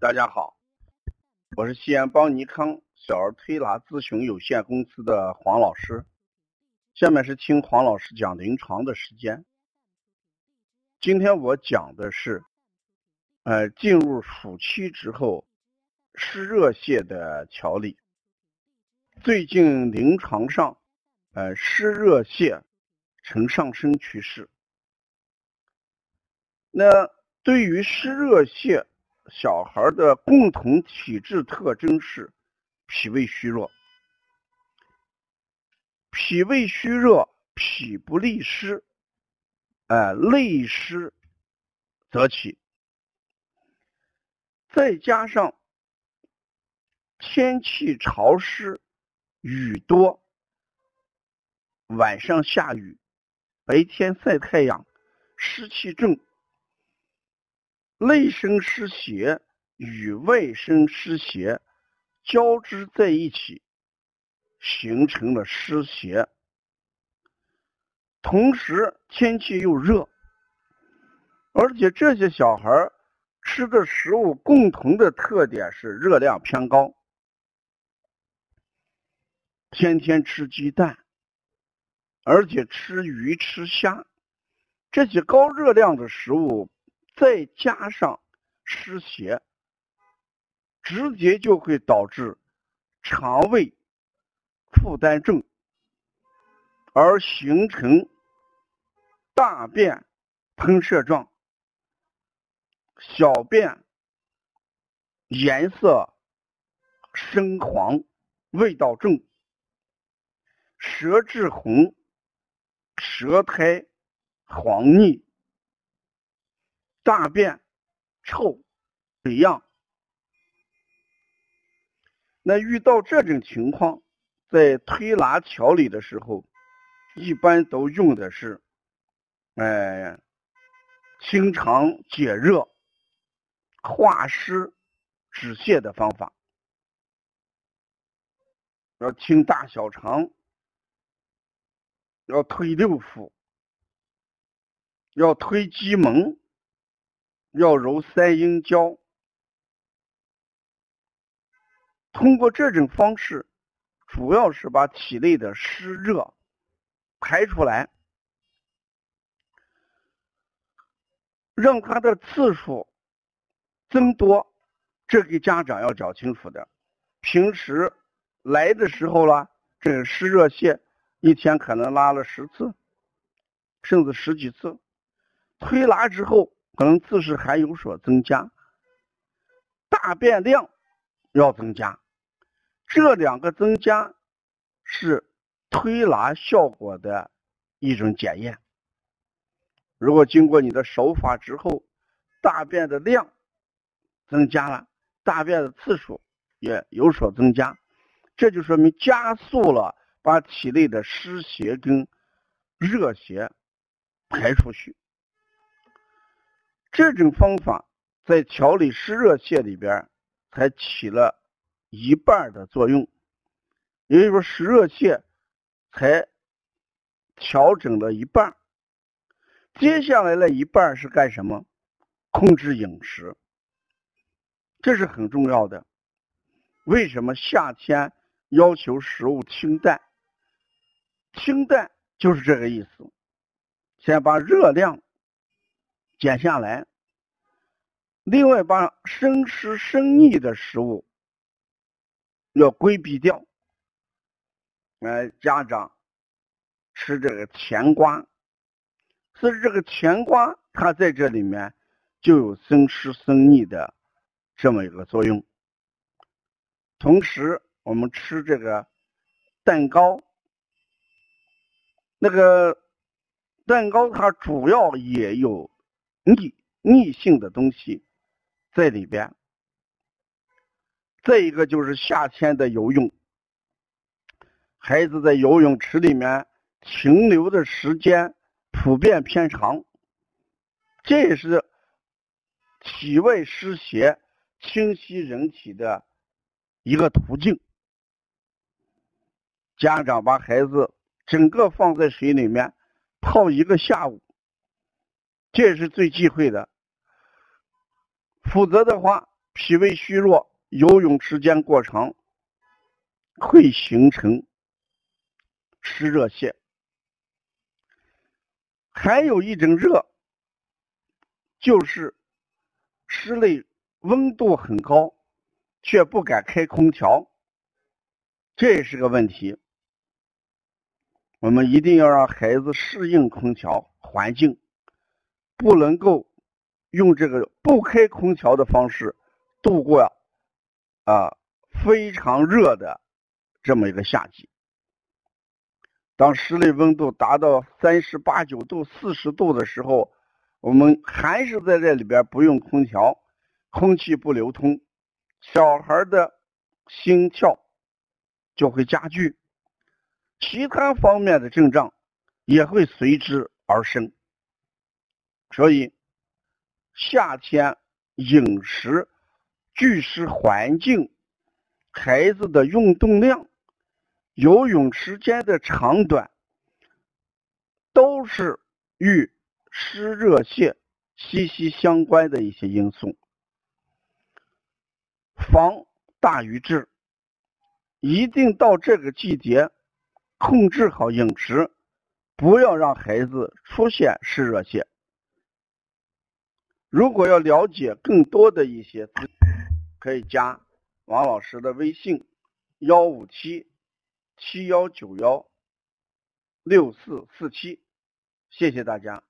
大家好，我是西安邦尼康小儿推拿咨询有限公司的黄老师。下面是听黄老师讲临床的时间。今天我讲的是，呃，进入暑期之后湿热泻的调理。最近临床上，呃，湿热泻呈上升趋势。那对于湿热泻，小孩的共同体质特征是脾胃虚弱，脾胃虚弱，脾不利湿，哎，内湿则起，再加上天气潮湿，雨多，晚上下雨，白天晒太阳，湿气重。内生湿邪与外生湿邪交织在一起，形成了湿邪。同时天气又热，而且这些小孩吃的食物共同的特点是热量偏高，天天吃鸡蛋，而且吃鱼吃虾，这些高热量的食物。再加上湿邪，直接就会导致肠胃负担重，而形成大便喷射状、小便颜色深黄、味道重、舌质红、舌苔黄腻。大便臭、水样，那遇到这种情况，在推拿调理的时候，一般都用的是，哎，清肠解热、化湿止泻的方法，要清大小肠，要推六腑，要推机门。要揉三阴交，通过这种方式，主要是把体内的湿热排出来，让它的次数增多。这给家长要讲清楚的。平时来的时候啦，这个湿热泻一天可能拉了十次，甚至十几次，推拿之后。可能自视还有所增加，大便量要增加，这两个增加是推拿效果的一种检验。如果经过你的手法之后，大便的量增加了，大便的次数也有所增加，这就说明加速了把体内的湿邪跟热邪排出去。这种方法在调理湿热泻里边才起了一半的作用，也就是说湿热泻才调整了一半。接下来的一半是干什么？控制饮食，这是很重要的。为什么夏天要求食物清淡？清淡就是这个意思，先把热量。减下来，另外把生湿生腻的食物要规避掉。呃，家长吃这个甜瓜，所以这个甜瓜它在这里面就有生湿生腻的这么一个作用。同时，我们吃这个蛋糕，那个蛋糕它主要也有。逆逆性的东西在里边，再一个就是夏天的游泳，孩子在游泳池里面停留的时间普遍偏长，这也是体外湿邪侵袭人体的一个途径。家长把孩子整个放在水里面泡一个下午。这是最忌讳的，否则的话，脾胃虚弱，游泳时间过长，会形成湿热泻。还有一种热，就是室内温度很高，却不敢开空调，这也是个问题。我们一定要让孩子适应空调环境，不能够用这个不开空调的方式度过啊非常热的这么一个夏季。当室内温度达到三十八九度、四十度的时候，我们还是在这里边不用空调，空气不流通，小孩的心跳就会加剧，其他方面的症状也会随之而生。所以，夏天饮食、居室环境、孩子的运动量。游泳时间的长短，都是与湿热泻息息相关的一些因素。防大于治，一定到这个季节控制好饮食，不要让孩子出现湿热泻。如果要了解更多的一些，可以加王老师的微信：幺五七。七幺九幺六四四七，谢谢大家。